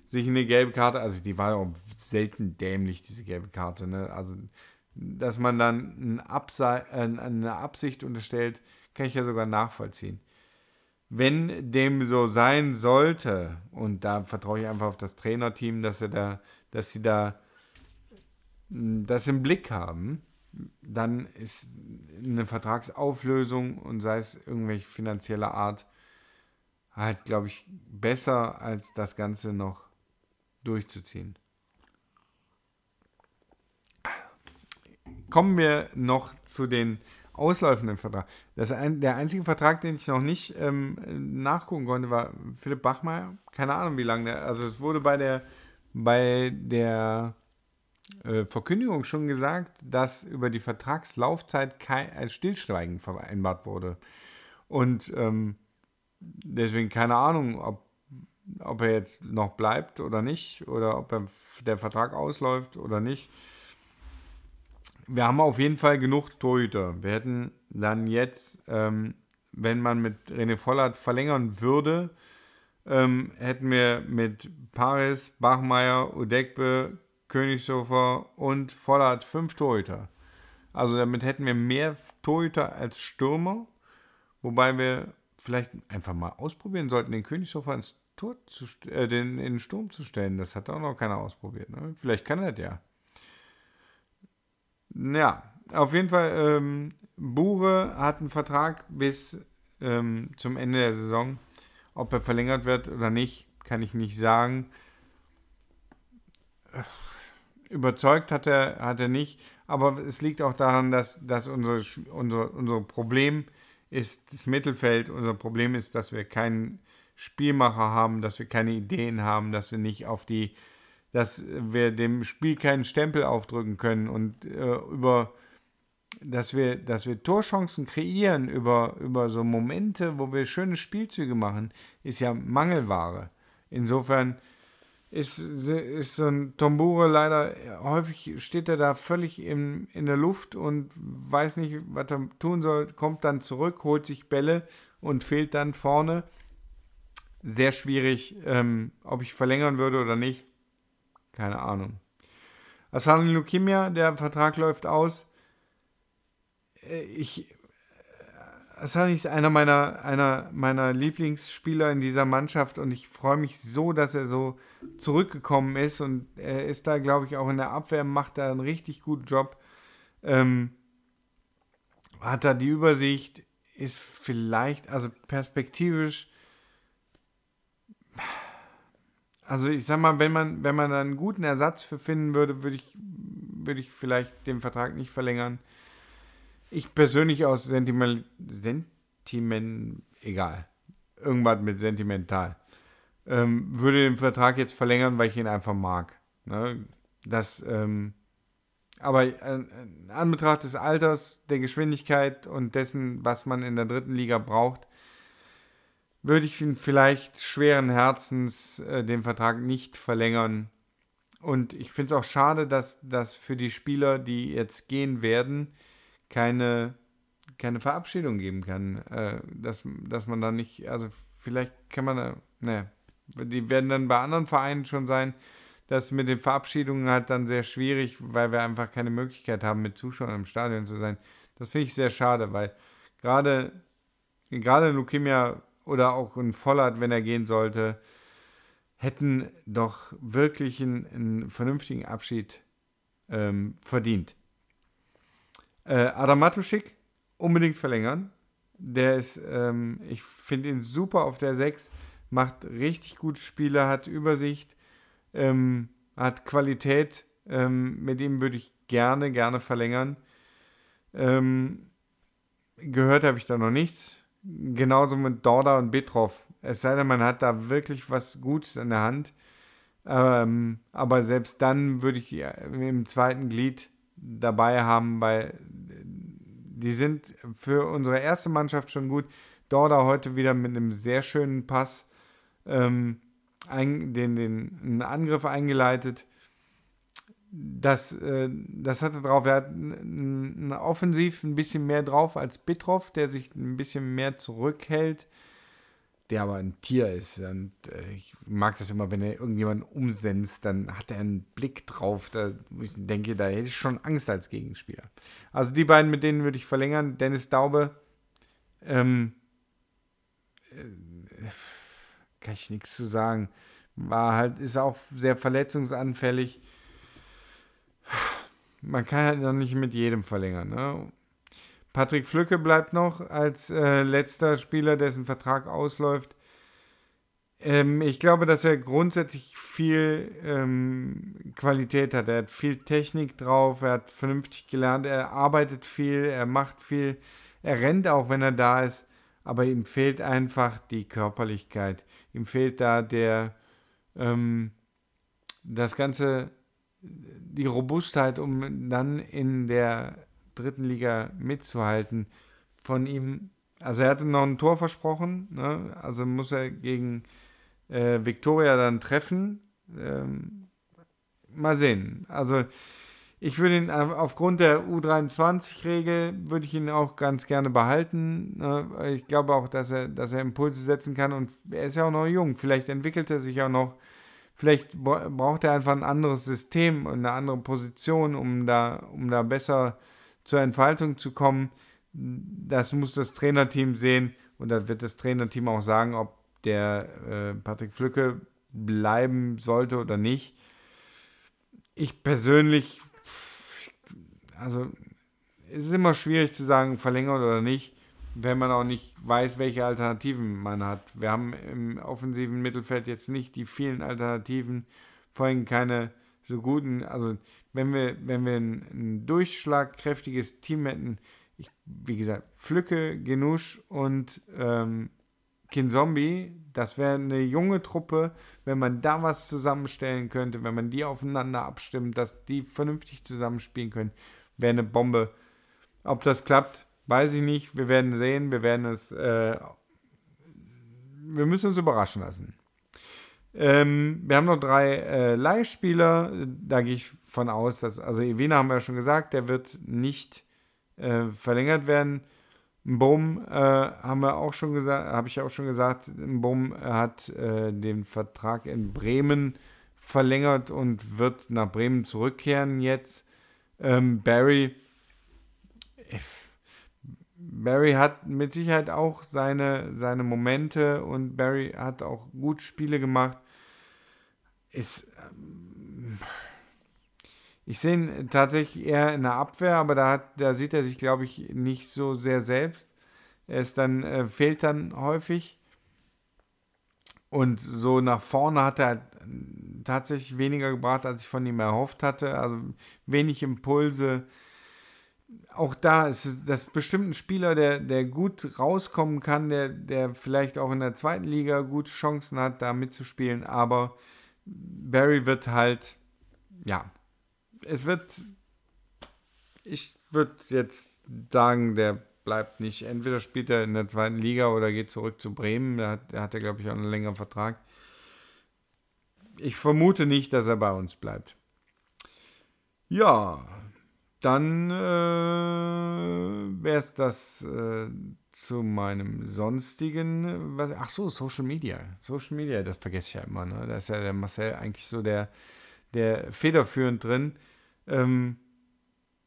sich eine gelbe Karte, also die war ja auch selten dämlich, diese gelbe Karte, ne? Also, dass man dann ein eine Absicht unterstellt, kann ich ja sogar nachvollziehen. Wenn dem so sein sollte, und da vertraue ich einfach auf das Trainerteam, dass, er da, dass sie da das im Blick haben, dann ist eine Vertragsauflösung und sei es irgendwelche finanzieller Art halt, glaube ich, besser als das Ganze noch durchzuziehen. Kommen wir noch zu den ausläufenden Vertrag. Das ein, der einzige Vertrag, den ich noch nicht ähm, nachgucken konnte, war Philipp Bachmeier. Keine Ahnung, wie lange der. Also es wurde bei der bei der äh, Verkündigung schon gesagt, dass über die Vertragslaufzeit kein ein Stillschweigen vereinbart wurde. Und ähm, deswegen keine Ahnung, ob ob er jetzt noch bleibt oder nicht, oder ob er, der Vertrag ausläuft oder nicht. Wir haben auf jeden Fall genug Torhüter. Wir hätten dann jetzt, ähm, wenn man mit René Vollert verlängern würde, ähm, hätten wir mit Paris, Bachmeier, Udekbe, Königshofer und Vollert fünf Torhüter. Also damit hätten wir mehr Torhüter als Stürmer, wobei wir vielleicht einfach mal ausprobieren sollten, den Königshofer ins Tor zu, äh, den, in den Sturm zu stellen. Das hat auch noch keiner ausprobiert. Ne? Vielleicht kann er das ja. Ja, auf jeden Fall, ähm, Bure hat einen Vertrag bis ähm, zum Ende der Saison. Ob er verlängert wird oder nicht, kann ich nicht sagen. Überzeugt hat er, hat er nicht. Aber es liegt auch daran, dass, dass unser, unser, unser Problem ist das Mittelfeld. Unser Problem ist, dass wir keinen Spielmacher haben, dass wir keine Ideen haben, dass wir nicht auf die, dass wir dem Spiel keinen Stempel aufdrücken können und äh, über, dass wir, dass wir Torchancen kreieren über, über so Momente, wo wir schöne Spielzüge machen, ist ja Mangelware. Insofern ist, ist so ein Tombure leider, häufig steht er da völlig in, in der Luft und weiß nicht, was er tun soll, kommt dann zurück, holt sich Bälle und fehlt dann vorne. Sehr schwierig, ähm, ob ich verlängern würde oder nicht. Keine Ahnung. Asani Leukemia, der Vertrag läuft aus. Äh, ich Asani ist einer meiner, einer meiner Lieblingsspieler in dieser Mannschaft und ich freue mich so, dass er so zurückgekommen ist und er ist da, glaube ich, auch in der Abwehr, macht da einen richtig guten Job. Ähm, hat da die Übersicht, ist vielleicht, also perspektivisch, also ich sag mal, wenn man, wenn man da einen guten Ersatz für finden würde, würde ich, würde ich vielleicht den Vertrag nicht verlängern. Ich persönlich aus Sentiment, Sentiment, egal, irgendwas mit sentimental, ähm, würde den Vertrag jetzt verlängern, weil ich ihn einfach mag. Ne? Das, ähm, aber in Anbetracht des Alters, der Geschwindigkeit und dessen, was man in der dritten Liga braucht, würde ich ihn vielleicht schweren Herzens äh, den Vertrag nicht verlängern. Und ich finde es auch schade, dass, dass für die Spieler, die jetzt gehen werden, keine, keine Verabschiedung geben kann. Äh, dass, dass man da nicht, also vielleicht kann man da, ne, die werden dann bei anderen Vereinen schon sein. Das mit den Verabschiedungen halt dann sehr schwierig, weil wir einfach keine Möglichkeit haben, mit Zuschauern im Stadion zu sein. Das finde ich sehr schade, weil gerade, gerade Leukemia oder auch ein Vollert, wenn er gehen sollte, hätten doch wirklich einen, einen vernünftigen Abschied ähm, verdient. Äh, Adam Matuschik unbedingt verlängern. Der ist, ähm, ich finde ihn super auf der 6, macht richtig gute Spiele, hat Übersicht, ähm, hat Qualität. Ähm, mit ihm würde ich gerne, gerne verlängern. Ähm, gehört habe ich da noch nichts. Genauso mit Dorda und Bitroff. Es sei denn, man hat da wirklich was Gutes in der Hand. Ähm, aber selbst dann würde ich im zweiten Glied dabei haben, weil die sind für unsere erste Mannschaft schon gut. Dorda heute wieder mit einem sehr schönen Pass ähm, ein, den, den einen Angriff eingeleitet. Das, äh, das hatte drauf, er hat ein, offensiv ein bisschen mehr drauf als Bitroff, der sich ein bisschen mehr zurückhält der aber ein Tier ist. Und äh, ich mag das immer, wenn er irgendjemanden umsenzt, dann hat er einen Blick drauf. Da, ich denke, da hätte ich schon Angst als Gegenspieler. Also die beiden, mit denen würde ich verlängern. Dennis Daube, ähm, äh, kann ich nichts zu sagen. War halt, ist auch sehr verletzungsanfällig. Man kann halt noch nicht mit jedem verlängern. Ne? Patrick Flücke bleibt noch als äh, letzter Spieler, dessen Vertrag ausläuft. Ähm, ich glaube, dass er grundsätzlich viel ähm, Qualität hat. Er hat viel Technik drauf, er hat vernünftig gelernt, er arbeitet viel, er macht viel, er rennt auch, wenn er da ist, aber ihm fehlt einfach die Körperlichkeit. Ihm fehlt da der, ähm, das Ganze, die Robustheit, um dann in der dritten Liga mitzuhalten. Von ihm, also er hatte noch ein Tor versprochen, ne? also muss er gegen äh, Viktoria dann treffen. Ähm, mal sehen. Also ich würde ihn aufgrund der U23-Regel würde ich ihn auch ganz gerne behalten. Ne? Ich glaube auch, dass er, dass er Impulse setzen kann und er ist ja auch noch jung. Vielleicht entwickelt er sich auch noch. Vielleicht braucht er einfach ein anderes System und eine andere Position, um da, um da besser zur Entfaltung zu kommen. Das muss das Trainerteam sehen und da wird das Trainerteam auch sagen, ob der äh, Patrick Flücke bleiben sollte oder nicht. Ich persönlich also es ist immer schwierig zu sagen, verlängert oder nicht, wenn man auch nicht weiß, welche Alternativen man hat. Wir haben im offensiven Mittelfeld jetzt nicht die vielen Alternativen, vorhin keine so guten, also wenn wir, wenn wir ein, ein durchschlagkräftiges Team hätten, ich, wie gesagt, Flücke, Genusch und ähm, Kinzombie, das wäre eine junge Truppe, wenn man da was zusammenstellen könnte, wenn man die aufeinander abstimmt, dass die vernünftig zusammenspielen können, wäre eine Bombe. Ob das klappt, weiß ich nicht. Wir werden sehen. Wir werden es. Äh, wir müssen uns überraschen lassen. Ähm, wir haben noch drei äh, Leihspieler. Da gehe ich von aus, dass. Also, Evina haben wir ja schon gesagt, der wird nicht äh, verlängert werden. Bohm äh, haben wir auch schon gesagt, habe ich auch schon gesagt, Bohm hat äh, den Vertrag in Bremen verlängert und wird nach Bremen zurückkehren jetzt. Ähm, Barry, Barry hat mit Sicherheit auch seine, seine Momente und Barry hat auch gut Spiele gemacht. Ist, ähm, ich sehe ihn tatsächlich eher in der Abwehr, aber da, hat, da sieht er sich, glaube ich, nicht so sehr selbst. Er ist dann, äh, fehlt dann häufig. Und so nach vorne hat er tatsächlich weniger gebracht, als ich von ihm erhofft hatte. Also wenig Impulse. Auch da ist das bestimmt ein Spieler, der, der gut rauskommen kann, der, der vielleicht auch in der zweiten Liga gute Chancen hat, da mitzuspielen. Aber Barry wird halt, ja, es wird, ich würde jetzt sagen, der bleibt nicht. Entweder spielt er in der zweiten Liga oder geht zurück zu Bremen. Da hat, er hat ja, glaube ich, auch einen längeren Vertrag ich vermute nicht, dass er bei uns bleibt. Ja, dann äh, wäre es das äh, zu meinem sonstigen. Was, ach so, Social Media. Social Media, das vergesse ich ja immer. Ne? Da ist ja der Marcel eigentlich so der, der federführend drin. Ähm,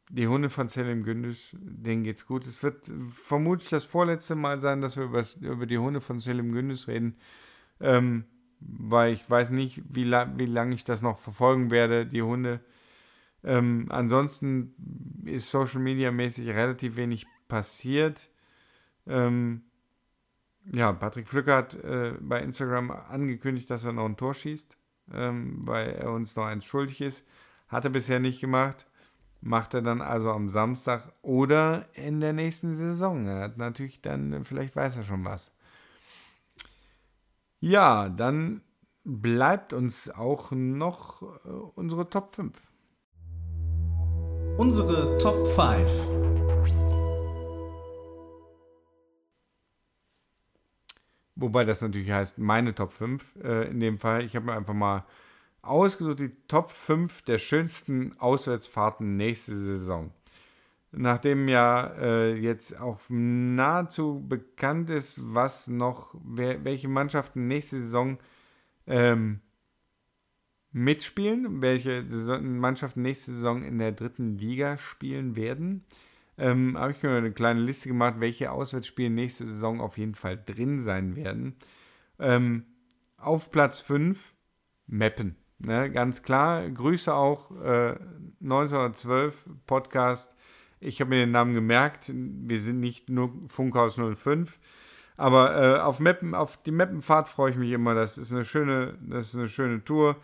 die Hunde von Selim Gündüz, denen geht's gut. Es wird vermutlich das vorletzte Mal sein, dass wir über, über die Hunde von Selim Gündüz reden. Ähm, weil ich weiß nicht, wie, la wie lange ich das noch verfolgen werde, die Hunde. Ähm, ansonsten ist Social Media mäßig relativ wenig passiert. Ähm, ja, Patrick Flücker hat äh, bei Instagram angekündigt, dass er noch ein Tor schießt, ähm, weil er uns noch eins schuldig ist. Hat er bisher nicht gemacht. Macht er dann also am Samstag oder in der nächsten Saison. Er hat natürlich dann, vielleicht weiß er schon was. Ja, dann bleibt uns auch noch äh, unsere Top 5. Unsere Top 5. Wobei das natürlich heißt, meine Top 5 äh, in dem Fall. Ich habe mir einfach mal ausgesucht, die Top 5 der schönsten Auswärtsfahrten nächste Saison nachdem ja äh, jetzt auch nahezu bekannt ist, was noch, wer, welche Mannschaften nächste Saison ähm, mitspielen, welche Mannschaften nächste Saison in der dritten Liga spielen werden, ähm, habe ich mir eine kleine Liste gemacht, welche Auswärtsspiele nächste Saison auf jeden Fall drin sein werden. Ähm, auf Platz 5 Meppen. Ne, ganz klar. Grüße auch äh, 1912 Podcast ich habe mir den Namen gemerkt. Wir sind nicht nur Funkhaus 05. Aber äh, auf, Mappen, auf die Mappenfahrt freue ich mich immer. Das ist eine schöne, das ist eine schöne Tour.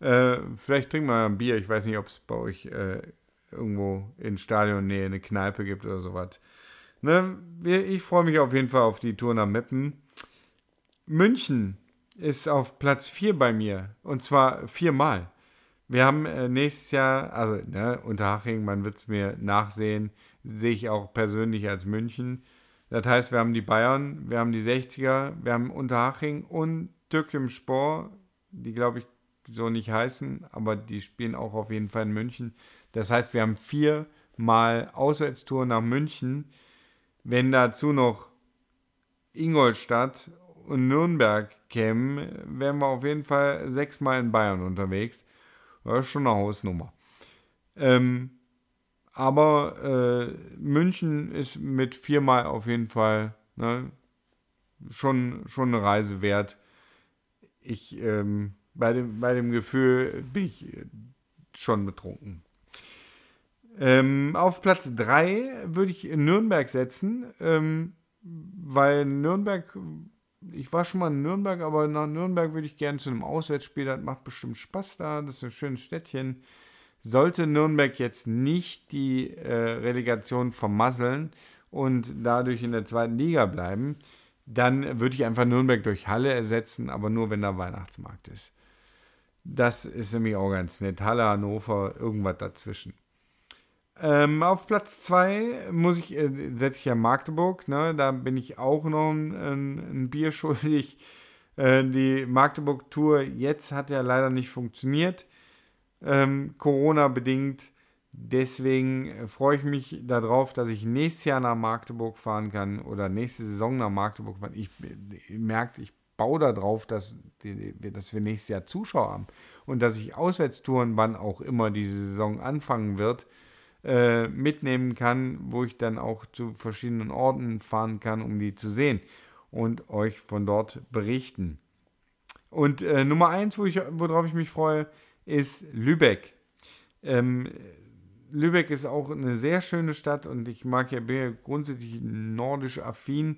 Äh, vielleicht trinken wir ein Bier. Ich weiß nicht, ob es bei euch äh, irgendwo in Stadionnähe eine Kneipe gibt oder sowas. Ne? Ich freue mich auf jeden Fall auf die Tour nach Meppen. München ist auf Platz 4 bei mir. Und zwar viermal. Wir haben äh, nächstes Jahr, also ne, Unterhaching, man wird es mir nachsehen, sehe ich auch persönlich als München. Das heißt, wir haben die Bayern, wir haben die 60er, wir haben Unterhaching und Türkim Spor, die glaube ich so nicht heißen, aber die spielen auch auf jeden Fall in München. Das heißt, wir haben viermal Auswärtstour nach München. Wenn dazu noch Ingolstadt und Nürnberg kämen, wären wir auf jeden Fall sechsmal in Bayern unterwegs. Das ist schon eine Hausnummer. Ähm, aber äh, München ist mit viermal auf jeden Fall ne, schon, schon eine Reise wert. Ich, ähm, bei, dem, bei dem Gefühl bin ich schon betrunken. Ähm, auf Platz 3 würde ich Nürnberg setzen, ähm, weil Nürnberg, ich war schon mal in Nürnberg, aber nach Nürnberg würde ich gerne zu einem Auswärtsspiel, das macht bestimmt Spaß da, das ist ein schönes Städtchen. Sollte Nürnberg jetzt nicht die äh, Relegation vermasseln und dadurch in der zweiten Liga bleiben, dann würde ich einfach Nürnberg durch Halle ersetzen, aber nur wenn da Weihnachtsmarkt ist. Das ist nämlich auch ganz nett. Halle, Hannover, irgendwas dazwischen. Ähm, auf Platz 2 muss ich, äh, setze ich ja Magdeburg, ne? da bin ich auch noch ein, ein, ein Bier schuldig. Äh, die Magdeburg-Tour jetzt hat ja leider nicht funktioniert, ähm, Corona-bedingt. Deswegen äh, freue ich mich darauf, dass ich nächstes Jahr nach Magdeburg fahren kann oder nächste Saison nach Magdeburg fahren. Ich, ich äh, merke, ich baue darauf, dass, dass wir nächstes Jahr Zuschauer haben und dass ich Auswärtstouren, wann auch immer diese Saison anfangen wird, äh, mitnehmen kann, wo ich dann auch zu verschiedenen Orten fahren kann, um die zu sehen und euch von dort berichten. Und äh, Nummer eins, wo ich, worauf ich mich freue, ist Lübeck. Ähm, Lübeck ist auch eine sehr schöne Stadt und ich mag ja, bin ja grundsätzlich nordisch affin.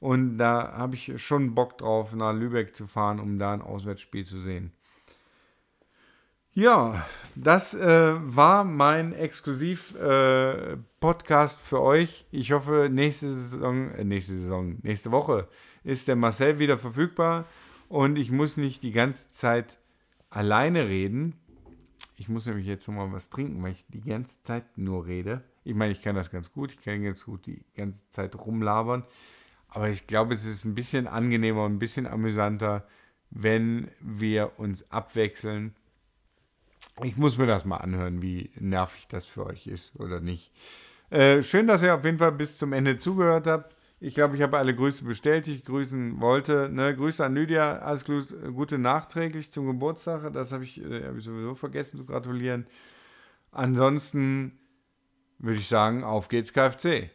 Und da habe ich schon Bock drauf, nach Lübeck zu fahren, um da ein Auswärtsspiel zu sehen. Ja, das äh, war mein Exklusiv-Podcast äh, für euch. Ich hoffe, nächste Saison, äh, nächste Saison, nächste Woche ist der Marcel wieder verfügbar und ich muss nicht die ganze Zeit alleine reden. Ich muss nämlich jetzt nochmal was trinken, weil ich die ganze Zeit nur rede. Ich meine, ich kann das ganz gut. Ich kann ganz gut die ganze Zeit rumlabern. Aber ich glaube, es ist ein bisschen angenehmer, ein bisschen amüsanter, wenn wir uns abwechseln. Ich muss mir das mal anhören, wie nervig das für euch ist oder nicht. Äh, schön, dass ihr auf jeden Fall bis zum Ende zugehört habt. Ich glaube, ich habe alle Grüße bestellt, die ich grüßen wollte. Ne, Grüße an Lydia, alles Gute nachträglich zum Geburtstag. Das habe ich, äh, hab ich sowieso vergessen zu gratulieren. Ansonsten würde ich sagen, auf geht's KFC.